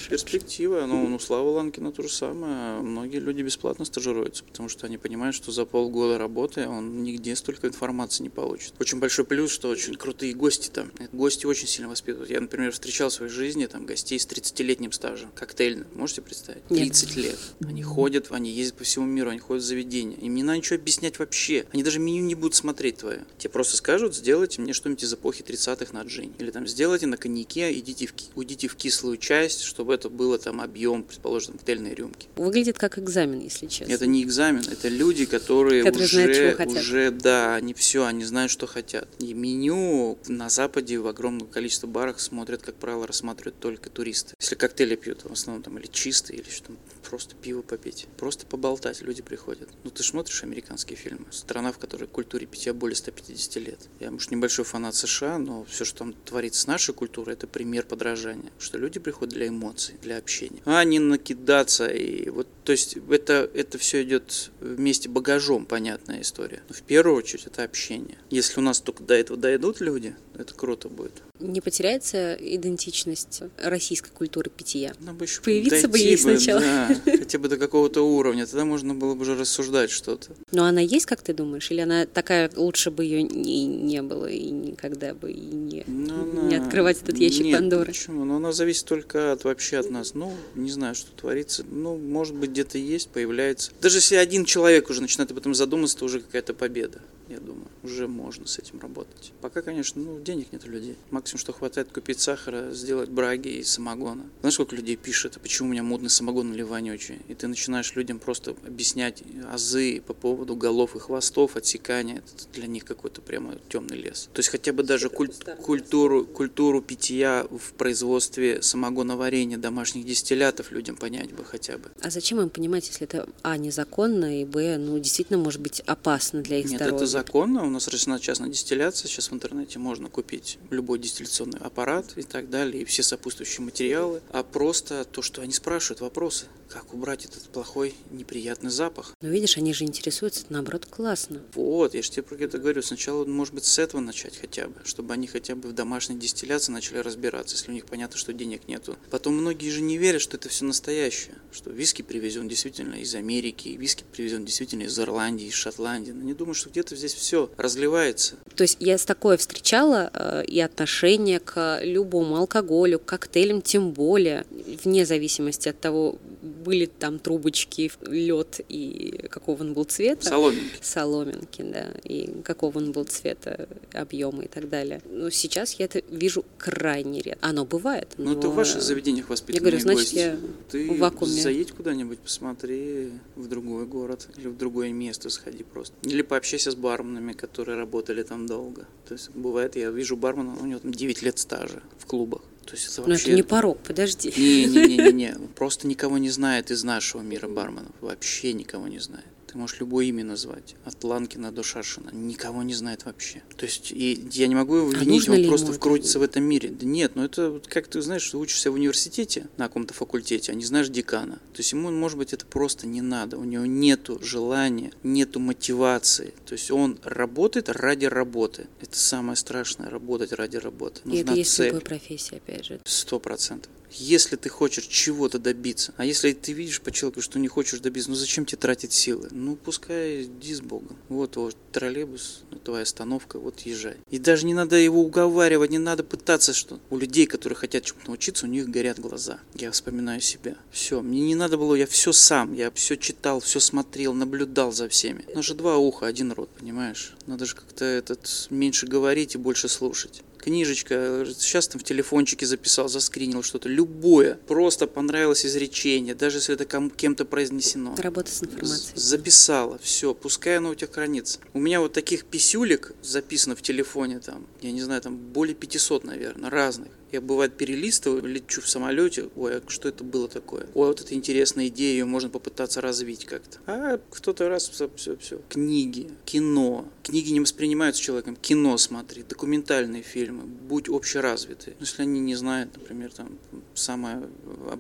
перспектива. Ну, ну, Слава Ланкина то же самое. Многие люди бесплатно стажируются, потому что они понимают, что за полгода работы он нигде столько информации не получит. Очень большой плюс, что очень крутые гости там. Гости очень сильно воспитывают. Я, например, встречал в своей жизни там гостей с 30-летним стажем, коктейльным. Можете представить? 30 Нет. лет. Они ходят, они ездят по всему миру, они ходят в заведения. Им не надо ничего объяснять вообще. Они даже меню не будут смотреть твое. Тебе просто скажут, сделай сделайте мне что-нибудь из эпохи 30-х на джин. Или там сделайте на коньяке, идите в, уйдите в кислую часть, чтобы это было там объем, предположим, коктейльной рюмки. Выглядит как экзамен, если честно. Это не экзамен, это люди, которые, которые уже, знают, уже, да, они все, они знают, что хотят. И меню на Западе в огромном количестве барах смотрят, как правило, рассматривают только туристы. Если коктейли пьют, в основном там или чистые, или что-то просто пиво попить, просто поболтать люди приходят. Ну ты смотришь американские фильмы, страна, в которой культуре питья более 150 лет. Я, может, небольшой фанат США, но все, что там творится с нашей культурой, это пример подражания. Что люди приходят для эмоций, для общения. А не накидаться и вот, то есть это, это все идет вместе багажом, понятная история. Но в первую очередь это общение. Если у нас только до этого дойдут люди, это круто будет. Не потеряется идентичность российской культуры питья? Нам бы еще Появиться бы ей сначала. Да, хотя бы до какого-то уровня, тогда можно было бы уже рассуждать что-то. Но она есть, как ты думаешь? Или она такая, лучше бы ее и не было, и никогда бы и не, ну, она... не открывать этот ящик Нет, Пандоры? почему? Но она зависит только от вообще от нас. Ну, не знаю, что творится. Ну, может быть, где-то есть, появляется. Даже если один человек уже начинает об этом задуматься, то уже какая-то победа я думаю. Уже можно с этим работать. Пока, конечно, ну, денег нет у людей. Максимум, что хватает купить сахара, сделать браги и самогона. Знаешь, сколько людей пишет, а почему у меня модный самогон или вонючий? И ты начинаешь людям просто объяснять азы по поводу голов и хвостов, отсекания. Это для них какой-то прямо темный лес. То есть хотя бы даже куль- культуру, культуру питья в производстве самогоноварения, домашних дистиллятов людям понять бы хотя бы. А зачем им понимать, если это, а, незаконно, и, б, ну, действительно может быть опасно для их Нет, здоровья? Законно, у нас разрешена частная дистилляция, сейчас в интернете можно купить любой дистилляционный аппарат и так далее, и все сопутствующие материалы, а просто то, что они спрашивают вопросы, как убрать этот плохой неприятный запах. Но видишь, они же интересуются, наоборот классно. Вот, я же тебе про это говорю, сначала, может быть, с этого начать хотя бы, чтобы они хотя бы в домашней дистилляции начали разбираться, если у них понятно, что денег нету. Потом многие же не верят, что это все настоящее, что виски привезен действительно из Америки, виски привезен действительно из Ирландии, из Шотландии. Но не думаю, что где-то здесь все разливается. То есть я с такое встречала э, и отношение к любому алкоголю, к коктейлям тем более, вне зависимости от того, были там трубочки, лед и какого он был цвета. Соломинки. Соломинки, да, и какого он был цвета, объема и так далее. Но сейчас я это вижу крайне редко. Оно бывает. Ну, но... это в ваших заведениях воспитанные Я говорю, значит, гости. я Ты в вакууме. заедь куда-нибудь, посмотри в другой город или в другое место сходи просто. Или пообщайся с барменами, которые работали там долго. То есть бывает, я вижу бармена, у него там 9 лет стажа в клубах. То есть это вообще... Но это не порог, подожди. Не-не-не-не, <laughs> просто никого не знает из нашего мира барменов. Вообще никого не знает. Ты можешь любое имя назвать, от Ланкина до Шашина. Никого не знает вообще. То есть и я не могу его а винить, а он просто вкрутится в этом мире. Да нет, ну это как ты знаешь, что учишься в университете на каком-то факультете, а не знаешь декана. То есть ему, может быть, это просто не надо. У него нету желания, нету мотивации. То есть он работает ради работы. Это самое страшное, работать ради работы. Нужна и это есть цель. любой профессии, опять же. Сто процентов. Если ты хочешь чего-то добиться, а если ты видишь по человеку, что не хочешь добиться, ну зачем тебе тратить силы? Ну пускай иди с Богом. Вот, вот троллейбус, твоя остановка, вот езжай. И даже не надо его уговаривать, не надо пытаться, что у людей, которые хотят чему-то научиться, у них горят глаза. Я вспоминаю себя. Все, мне не надо было, я все сам, я все читал, все смотрел, наблюдал за всеми. У нас же два уха, один рот, понимаешь? Надо же как-то этот меньше говорить и больше слушать книжечка, сейчас там в телефончике записал, заскринил что-то, любое, просто понравилось изречение, даже если это кем-то произнесено. Работа с информацией. Записала, все, пускай оно у тебя хранится. У меня вот таких писюлек записано в телефоне там, я не знаю, там более 500, наверное, разных. Я бывает перелистываю, лечу в самолете, ой, а что это было такое? Ой, вот это интересная идея, ее можно попытаться развить как-то. А кто-то раз, все, все, все. Книги, кино. Книги не воспринимаются человеком. Кино смотри, документальные фильмы, будь общеразвитые. Если они не знают, например, там, самое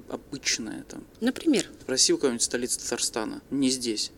обычное там. Например? Спроси у кого-нибудь столицы Татарстана, не здесь.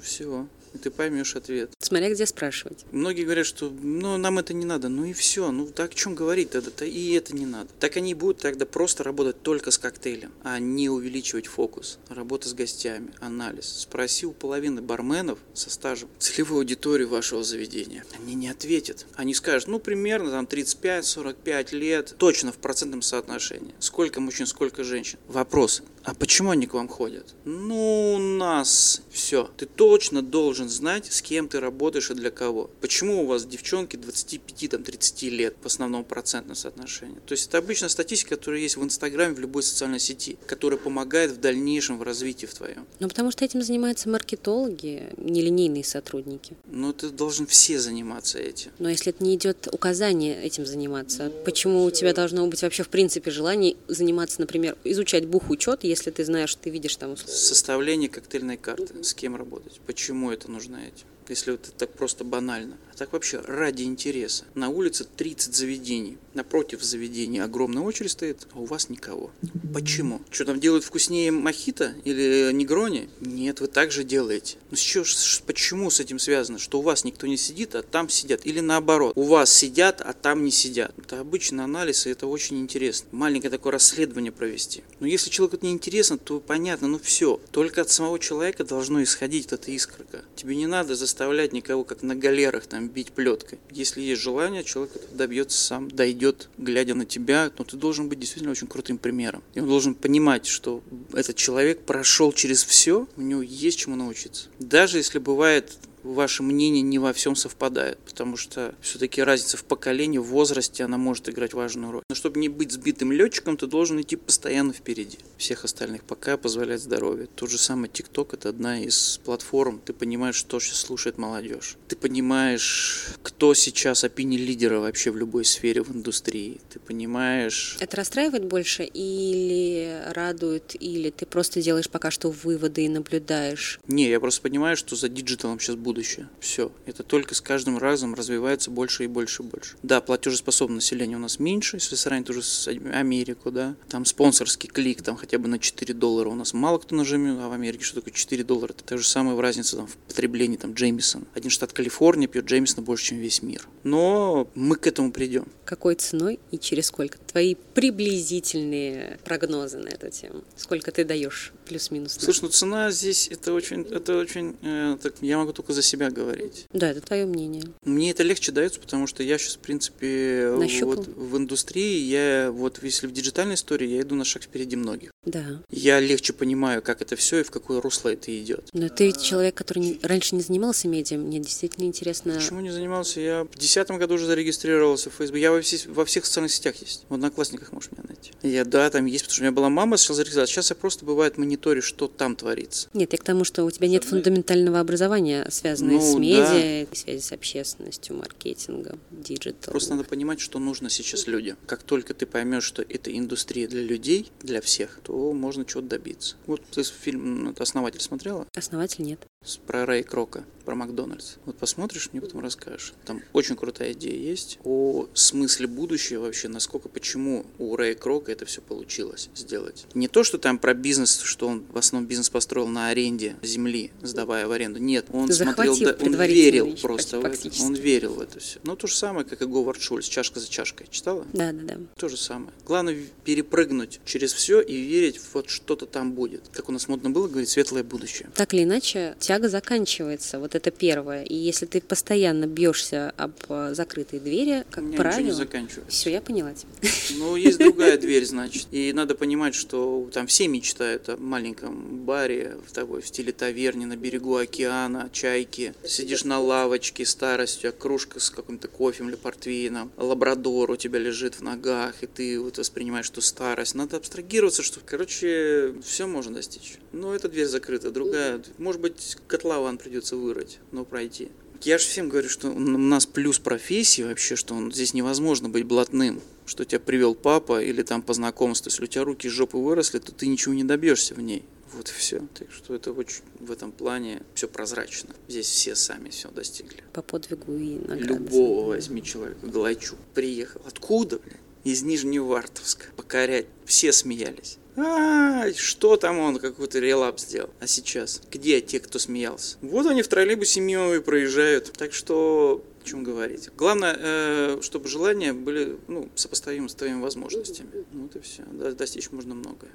Все и ты поймешь ответ. Смотря где спрашивать. Многие говорят, что ну, нам это не надо, ну и все, ну так о чем говорить тогда-то, и это не надо. Так они будут тогда просто работать только с коктейлем, а не увеличивать фокус. Работа с гостями, анализ. Спроси у половины барменов со стажем целевую аудиторию вашего заведения. Они не ответят. Они скажут, ну примерно там 35-45 лет, точно в процентном соотношении. Сколько мужчин, сколько женщин. Вопрос, а почему они к вам ходят? Ну, у нас все. Ты точно должен знать, с кем ты работаешь и для кого. Почему у вас девчонки 25-30 лет в основном процентное соотношение? То есть это обычная статистика, которая есть в Инстаграме, в любой социальной сети, которая помогает в дальнейшем в развитии в твоем. Ну, потому что этим занимаются маркетологи, нелинейные сотрудники. Ну, ты должен все заниматься этим. Но если это не идет указание этим заниматься, почему у тебя должно быть вообще в принципе желание заниматься, например, изучать бухучет, если ты знаешь, ты видишь там... Составление коктейльной карты, с кем работать, почему это нужно этим если это так просто банально. А так вообще ради интереса. На улице 30 заведений. Напротив заведения огромная очередь стоит, а у вас никого. Почему? Что там делают вкуснее мохито или негрони? Нет, вы так же делаете. Ну что, почему с этим связано? Что у вас никто не сидит, а там сидят? Или наоборот, у вас сидят, а там не сидят? Это обычный анализ, и это очень интересно. Маленькое такое расследование провести. Но если человеку это не интересно, то понятно, ну все. Только от самого человека должно исходить эта искорка. Тебе не надо заставлять никого, как на галерах, там, бить плеткой. Если есть желание, человек это добьется сам, дойдет, глядя на тебя, но ты должен быть действительно очень крутым примером. И он должен понимать, что этот человек прошел через все, у него есть чему научиться. Даже если бывает ваше мнение не во всем совпадает, потому что все-таки разница в поколении, в возрасте, она может играть важную роль. Но чтобы не быть сбитым летчиком, ты должен идти постоянно впереди всех остальных, пока позволяет здоровье. Тот же самый TikTok – это одна из платформ, ты понимаешь, что сейчас слушает молодежь. Ты понимаешь, кто сейчас опини лидера вообще в любой сфере в индустрии. Ты понимаешь... Это расстраивает больше или радует, или ты просто делаешь пока что выводы и наблюдаешь? Не, я просто понимаю, что за digital ом сейчас будут будущее. Все. Это только с каждым разом развивается больше и больше и больше. Да, платежеспособное население у нас меньше, если сравнить уже с Америку, да. Там спонсорский клик, там хотя бы на 4 доллара у нас мало кто нажмет, а в Америке что такое 4 доллара? Это та же самая разница там, в потреблении там Джеймисон. Один штат Калифорния пьет Джеймисона больше, чем весь мир. Но мы к этому придем. Какой ценой и через сколько? Твои приблизительные прогнозы на эту тему. Сколько ты даешь плюс-минус? Слушай, ну цена здесь это очень, это очень, э, так, я могу только за себя говорить. Да, это твое мнение. Мне это легче дается, потому что я сейчас, в принципе, вот в индустрии, я вот если в диджитальной истории, я иду на шаг впереди многих. Да. Я легче понимаю, как это все и в какое русло это идет. Но ты ведь человек, который не, раньше не занимался медиа, мне действительно интересно. Почему не занимался? Я в десятом году уже зарегистрировался в Facebook. Я во, все, во всех социальных сетях есть. В Одноклассниках можешь меня найти. Я, да, там есть, потому что у меня была мама, сейчас зарегистрировалась. Сейчас я просто, бывает, мониторю, что там творится. Нет, я к тому, что у тебя нет фундаментального образования, связанное ну, с медиа, да. связи с общественностью, маркетингом, digital. Просто надо понимать, что нужно сейчас людям. Как только ты поймешь, что это индустрия для людей, для всех, то можно чего-то добиться. Вот ты фильм «Основатель» смотрела? «Основатель» нет. Про Рэй Крока про Макдональдс. Вот посмотришь, мне потом расскажешь. Там очень крутая идея есть о смысле будущего вообще, насколько, почему у Рэя Крока это все получилось сделать. Не то, что там про бизнес, что он в основном бизнес построил на аренде земли, сдавая в аренду. Нет, он Ты смотрел, да, он верил просто в это. Он верил в это все. Ну, то же самое, как и Говард Шульц, чашка за чашкой. Читала? Да, да, да. То же самое. Главное перепрыгнуть через все и верить, вот что-то там будет. Как у нас модно было говорить, светлое будущее. Так или иначе, тяга заканчивается. Вот это первое. И если ты постоянно бьешься об э, закрытые двери, как У правило... не заканчивается. Все, я поняла тебя. Ну, есть другая дверь, значит. И надо понимать, что там все мечтают о маленьком баре в такой в стиле таверни на берегу океана, чайки. Сидишь на лавочке, старость, у тебя кружка с каким-то кофем или портвейном, лабрадор у тебя лежит в ногах, и ты вот воспринимаешь, что старость. Надо абстрагироваться, что, короче, все можно достичь. Но эта дверь закрыта, другая. Может быть, котлован придется вырыть но пройти. Я же всем говорю, что у нас плюс профессии вообще, что он, здесь невозможно быть блатным, что тебя привел папа или там по знакомству, если у тебя руки из жопы выросли, то ты ничего не добьешься в ней. Вот и все. Так что это очень в этом плане все прозрачно. Здесь все сами все достигли. По подвигу и награды. Любого возьми человека. Галайчук приехал. Откуда, блин? Из Нижневартовска. Покорять. Все смеялись. А, что там он какой-то релап сделал? А сейчас? Где те, кто смеялся? Вот они в троллейбусе мимо и проезжают. Так что о чем говорить. Главное, э, чтобы желания были ну, сопоставимы с твоими возможностями. Вот и все. Достичь можно многое.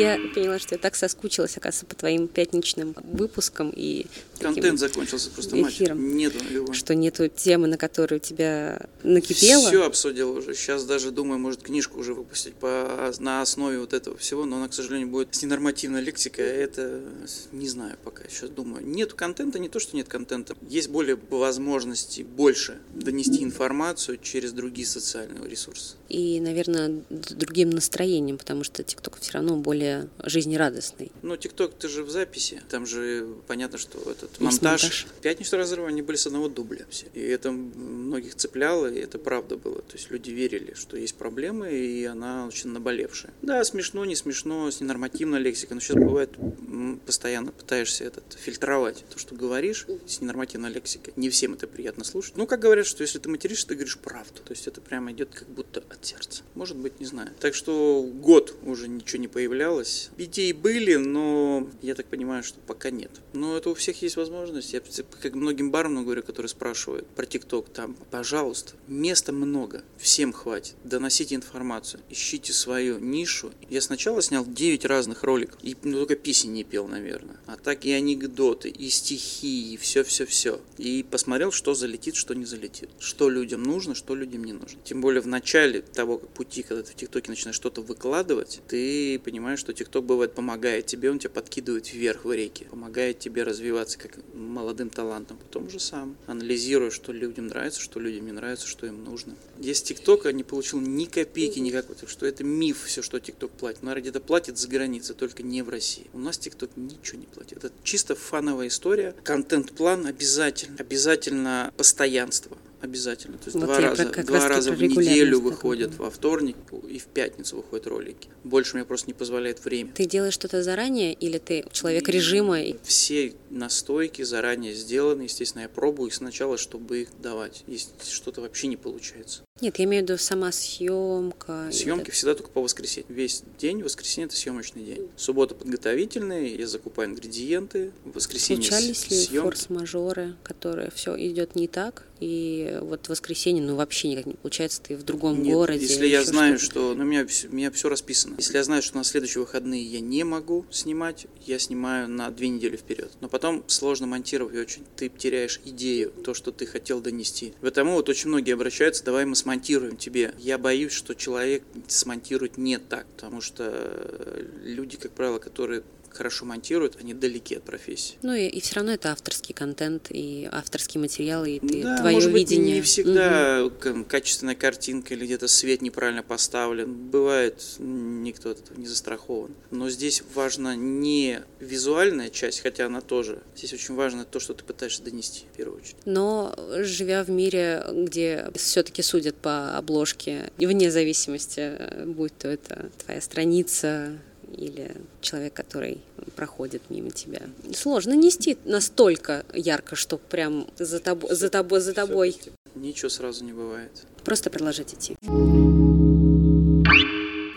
Я поняла, что я так соскучилась, оказывается, по твоим пятничным выпускам и Контент закончился просто эфиром. Нету его. Что нету темы, на которую тебя накипело. Все обсудил уже. Сейчас даже думаю, может книжку уже выпустить по, на основе вот этого всего, но она, к сожалению, будет с ненормативной лексикой, а это не знаю пока. Сейчас думаю. Нету контента, не то, что нет контента. Есть более возможности больше донести информацию через другие социальные ресурсы. И, наверное, другим настроением, потому что ТикТок все равно более жизнерадостный. Ну, ТикТок, ты же в записи. Там же понятно, что этот этот монтаж. монтаж. Пятничный разрыв, они были с одного дубля все. И это многих цепляло, и это правда было. То есть люди верили, что есть проблемы, и она очень наболевшая. Да, смешно, не смешно, с ненормативной лексикой, но сейчас бывает постоянно пытаешься этот фильтровать то, что говоришь с ненормативной лексикой. Не всем это приятно слушать. Ну, как говорят, что если ты материшься, ты говоришь правду. То есть это прямо идет как будто от сердца. Может быть, не знаю. Так что год уже ничего не появлялось. Идеи были, но я так понимаю, что пока нет. Но это у всех есть возможность. Я как многим барменам говорю, которые спрашивают про ТикТок, там, пожалуйста, места много, всем хватит, доносите информацию, ищите свою нишу. Я сначала снял 9 разных роликов, и ну, только песен не пел, наверное. А так и анекдоты, и стихи, и все-все-все. И посмотрел, что залетит, что не залетит. Что людям нужно, что людям не нужно. Тем более в начале того пути, когда ты в ТикТоке начинаешь что-то выкладывать, ты понимаешь, что ТикТок бывает помогает тебе, он тебя подкидывает вверх в реки, помогает тебе развиваться как молодым талантом. Потом же сам анализируя, что людям нравится, что людям не нравится, что им нужно. Есть ТикТока не получил ни копейки никакой, так что это миф все, что ТикТок платит. Наверное, где-то платит за границей, только не в России. У нас ТикТок ничего не платит. Это чисто фановая история. Контент-план обязательно. Обязательно постоянство обязательно. То есть вот два раза, два раза в неделю выходят во вторник и в пятницу выходят ролики. Больше мне просто не позволяет время. Ты делаешь что-то заранее или ты человек режима? Все настойки заранее сделаны. Естественно, я пробую их сначала, чтобы их давать. Если что-то вообще не получается. Нет, я имею в виду сама съемка. Съемки это... всегда только по воскресенье. Весь день, воскресенье это съемочный день. Суббота подготовительные, я закупаю ингредиенты. В воскресенье Случались ли форс-мажоры, которые все идет не так, и вот в воскресенье, ну, вообще никак не получается, ты в другом Нет, городе. если я знаю, что... Ну, у меня, у меня все расписано. Если я знаю, что на следующие выходные я не могу снимать, я снимаю на две недели вперед. Но потом сложно монтировать очень. Ты теряешь идею, то, что ты хотел донести. Поэтому вот очень многие обращаются, давай мы смонтируем тебе. Я боюсь, что человек смонтирует не так, потому что люди, как правило, которые хорошо монтируют, они далеки от профессии. Ну и, и все равно это авторский контент и авторский материал, и ты, да, твое может видение. Быть, не всегда угу. качественная картинка или где-то свет неправильно поставлен. Бывает, никто от этого не застрахован. Но здесь важна не визуальная часть, хотя она тоже. Здесь очень важно то, что ты пытаешься донести в первую очередь. Но живя в мире, где все-таки судят по обложке, вне зависимости, будь то это твоя страница, или человек, который проходит мимо тебя. Сложно нести настолько ярко, что прям за тобой, за тобой, за тобой. Ничего сразу не бывает. Просто продолжать идти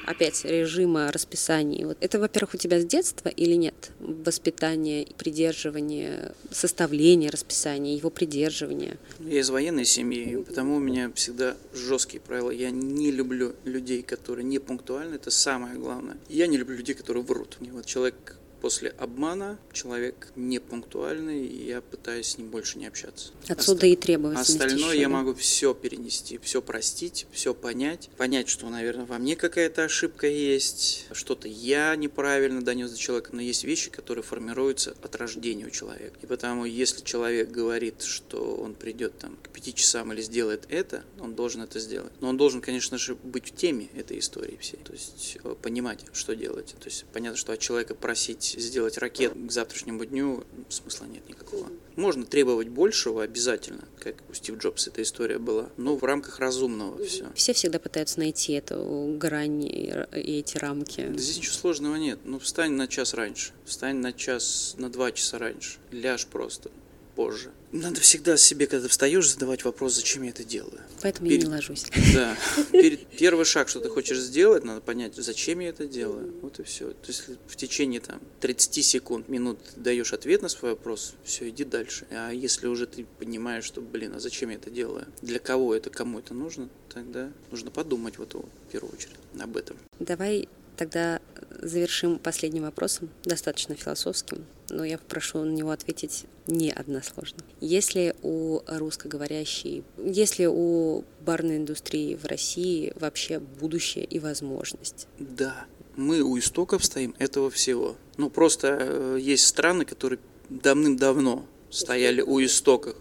опять режима расписаний. Вот это, во-первых, у тебя с детства или нет? Воспитание, придерживание, составление расписания, его придерживание. Я из военной семьи, потому у меня всегда жесткие правила. Я не люблю людей, которые не пунктуальны, это самое главное. Я не люблю людей, которые врут. И вот человек после обмана человек не пунктуальный, и я пытаюсь с ним больше не общаться. Отсюда Оста... и требовательность. Остальное еще, я да? могу все перенести, все простить, все понять, понять, что, наверное, во мне какая-то ошибка есть, что-то я неправильно донес до человека, но есть вещи, которые формируются от рождения у человека. И потому, если человек говорит, что он придет там к пяти часам или сделает это, он должен это сделать. Но он должен, конечно же, быть в теме этой истории всей, то есть э, понимать, что делать. То есть понятно, что от человека просить сделать ракет к завтрашнему дню, смысла нет никакого. Можно требовать большего обязательно, как у Стив Джобс эта история была, но в рамках разумного все. Все всегда пытаются найти эту грань и эти рамки. Да здесь ничего сложного нет. Ну, встань на час раньше, встань на час, на два часа раньше, ляжь просто позже. Надо всегда себе, когда встаешь, задавать вопрос, зачем я это делаю. Поэтому Перед... я не ложусь. Да. <laughs> Перед... Первый шаг, что ты хочешь сделать, надо понять, зачем я это делаю. Вот и все. То есть в течение там 30 секунд, минут даешь ответ на свой вопрос, все, иди дальше. А если уже ты понимаешь, что, блин, а зачем я это делаю? Для кого это, кому это нужно, тогда нужно подумать вот в первую очередь об этом. Давай тогда завершим последним вопросом, достаточно философским, но я попрошу на него ответить не односложно. Если у русскоговорящей, если у барной индустрии в России вообще будущее и возможность? Да, мы у истоков стоим этого всего. Ну, просто э, есть страны, которые давным-давно стояли у истоков.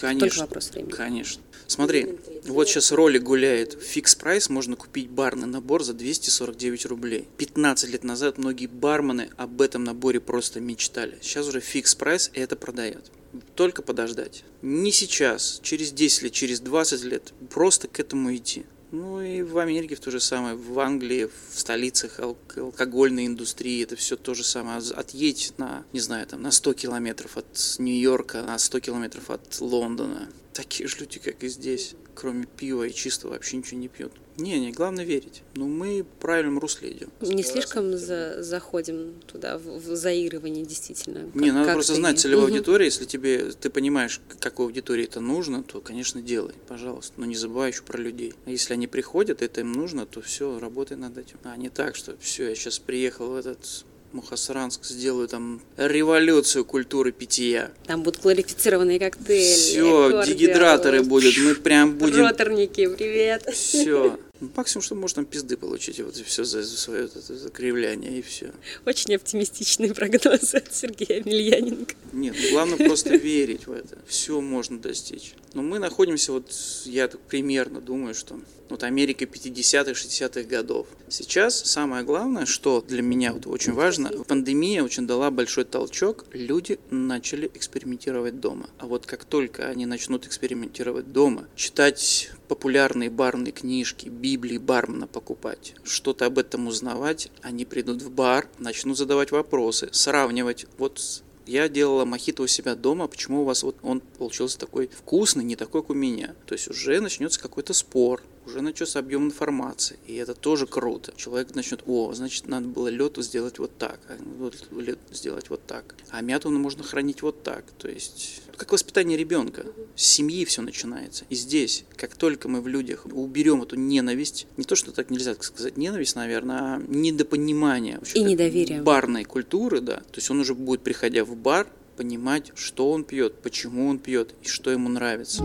Конечно, Только вопрос времени. Конечно. Смотри, вот сейчас ролик гуляет. Fix Price можно купить барный набор за 249 рублей. 15 лет назад многие бармены об этом наборе просто мечтали. Сейчас уже Fix Price это продает. Только подождать. Не сейчас, через 10 лет, через 20 лет. Просто к этому идти. Ну и в Америке в то же самое, в Англии, в столицах алкогольной индустрии это все то же самое. Отъедь на, не знаю, там на 100 километров от Нью-Йорка, на 100 километров от Лондона. Такие же люди, как и здесь, кроме пива и чистого, вообще ничего не пьют. Не, не, главное верить. Но ну, мы в правильном русле идем. Не слишком за, заходим туда, в, в заигрывание действительно. Как, не, надо как просто ты... знать целевую угу. аудиторию. Если тебе ты понимаешь, какой аудитории это нужно, то, конечно, делай, пожалуйста. Но не забывай еще про людей. А если они приходят, это им нужно, то все, работай над этим. А не так, что все, я сейчас приехал в этот Мухасранск сделаю там революцию культуры питья. Там будут кларифицированные коктейли. Все, дегидраторы будут. Мы прям будем. Роторники, привет. Все. Максимум, что можно пизды получить, вот и все за, за свое это, кривляние, и все. Очень оптимистичный <laughs> прогноз от Сергея Мильяненко. Нет, ну, главное просто <laughs> верить в это. Все можно достичь. Но мы находимся, вот я так примерно думаю, что вот Америка 50-х, 60-х годов. Сейчас самое главное, что для меня вот очень важно, пандемия очень дала большой толчок, люди начали экспериментировать дома. А вот как только они начнут экспериментировать дома, читать популярные барные книжки, Библии бармена покупать, что-то об этом узнавать, они придут в бар, начнут задавать вопросы, сравнивать вот я делала мохито у себя дома, почему у вас вот он получился такой вкусный, не такой, как у меня. То есть уже начнется какой-то спор, уже начнется объем информации, и это тоже круто. Человек начнет, о, значит, надо было лету сделать вот так, а вот лед сделать вот так, а мяту можно хранить вот так. То есть, как воспитание ребенка. С семьи все начинается. И здесь, как только мы в людях уберем эту ненависть, не то, что так нельзя сказать ненависть, наверное, а недопонимание. И недоверие. Барной культуры, да. То есть он уже будет, приходя в бар, понимать, что он пьет, почему он пьет и что ему нравится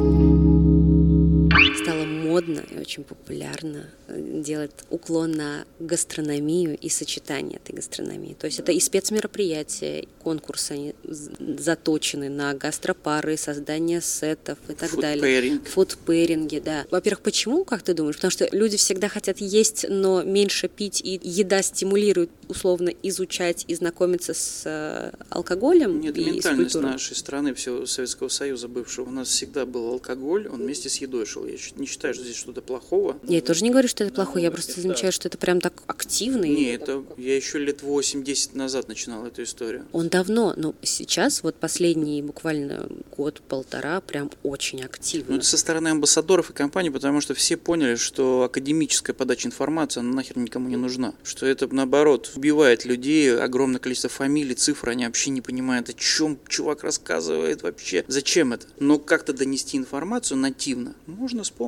стало модно и очень популярно э, делать уклон на гастрономию и сочетание этой гастрономии. То есть это и спецмероприятия, и конкурсы, они заточены на гастропары, создание сетов и так Food далее. Pairing. Фудпэринги, да. Во-первых, почему, как ты думаешь? Потому что люди всегда хотят есть, но меньше пить, и еда стимулирует условно изучать и знакомиться с э, алкоголем. Нет, и ментальность нашей страны, всего Советского Союза бывшего, у нас всегда был алкоголь, он вместе с едой шел, я считаю не считаю, что здесь что-то плохого. Я тоже не говорю, что это плохое, я просто замечаю, что это прям так активно. Не, это я еще лет 8-10 назад начинал эту историю. Он давно, но сейчас вот последний буквально год-полтора прям очень активно. Ну, это со стороны амбассадоров и компаний, потому что все поняли, что академическая подача информации, она нахер никому не нужна. Что это, наоборот, убивает людей, огромное количество фамилий, цифр, они вообще не понимают, о чем чувак рассказывает вообще, зачем это. Но как-то донести информацию нативно можно с помощью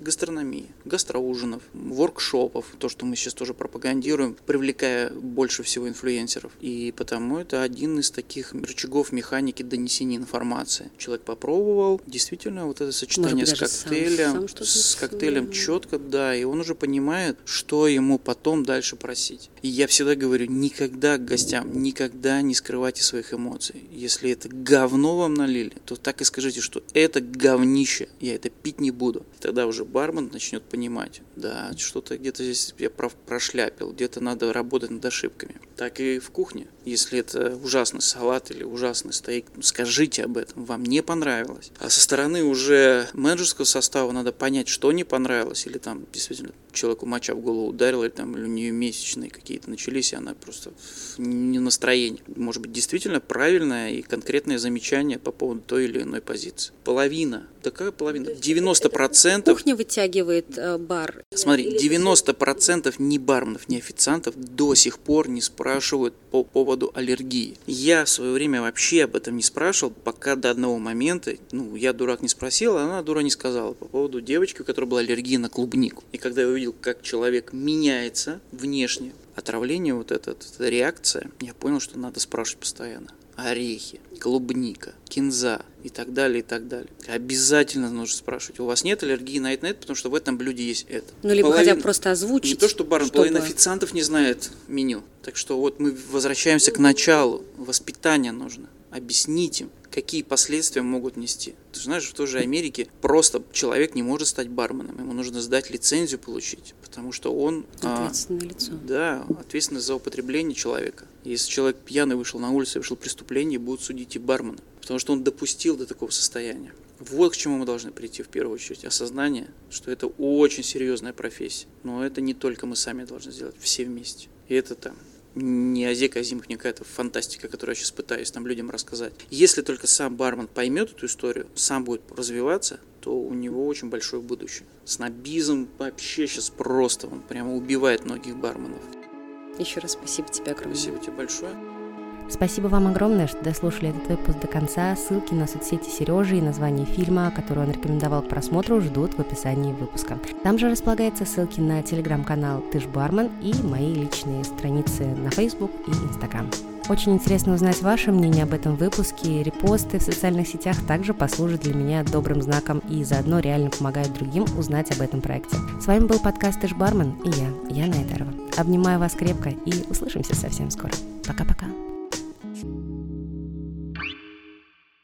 гастрономии, гастроужинов, воркшопов, то, что мы сейчас тоже пропагандируем, привлекая больше всего инфлюенсеров. И потому это один из таких рычагов механики донесения информации. Человек попробовал, действительно, вот это сочетание с коктейлем, сам, сам с коктейлем четко, да, и он уже понимает, что ему потом дальше просить. И я всегда говорю, никогда гостям, никогда не скрывайте своих эмоций. Если это говно вам налили, то так и скажите, что это говнище, я это пить не буду. Тогда уже бармен начнет понимать, да, что-то где-то здесь я прошляпил, где-то надо работать над ошибками. Так и в кухне. Если это ужасный салат или ужасный стейк, скажите об этом, вам не понравилось. А со стороны уже менеджерского состава надо понять, что не понравилось, или там действительно человеку моча в голову ударил, или там или у нее месячные какие-то начались, и она просто не настроение. Может быть, действительно правильное и конкретное замечание по поводу той или иной позиции. Половина. Такая половина. 90%. Кухня вытягивает э, бар. Смотри, 90% ни барменов, ни официантов до сих пор не спрашивают по поводу аллергии. Я в свое время вообще об этом не спрашивал, пока до одного момента, ну, я дурак не спросил, а она дура не сказала по поводу девочки, у которой была аллергия на клубнику. И когда я увидел, как человек меняется внешне, отравление, вот эта, эта реакция, я понял, что надо спрашивать постоянно. Орехи, клубника, кинза и так далее, и так далее. Обязательно нужно спрашивать, у вас нет аллергии на это, на это, потому что в этом блюде есть это. Ну, либо половина, хотя бы просто озвучить. Не то, что бармен, чтобы... половина официантов не знает меню. Так что вот мы возвращаемся к началу. Воспитание нужно. Объяснить им, какие последствия могут нести. Ты знаешь, в той же Америке просто человек не может стать барменом, ему нужно сдать лицензию получить, потому что он... А, Ответственное а, лицо. Да, ответственность за употребление человека. Если человек пьяный вышел на улицу, совершил преступление, будут судить и бармена, потому что он допустил до такого состояния. Вот к чему мы должны прийти в первую очередь. Осознание, что это очень серьезная профессия. Но это не только мы сами должны сделать, все вместе. И это там не Азек Азимов, не какая-то фантастика, которую я сейчас пытаюсь там людям рассказать. Если только сам бармен поймет эту историю, сам будет развиваться, то у него очень большое будущее. Снобизм вообще сейчас просто, он прямо убивает многих барменов. Еще раз спасибо тебе огромное. Спасибо тебе большое. Спасибо вам огромное, что дослушали этот выпуск до конца. Ссылки на соцсети Сережи и название фильма, который он рекомендовал к просмотру, ждут в описании выпуска. Там же располагаются ссылки на телеграм-канал Ты ж бармен и мои личные страницы на Facebook и Instagram. Очень интересно узнать ваше мнение об этом выпуске. Репосты в социальных сетях также послужат для меня добрым знаком и заодно реально помогают другим узнать об этом проекте. С вами был подкаст «Ты ж бармен» и я, Яна Этерова. Обнимаю вас крепко и услышимся совсем скоро. Пока-пока.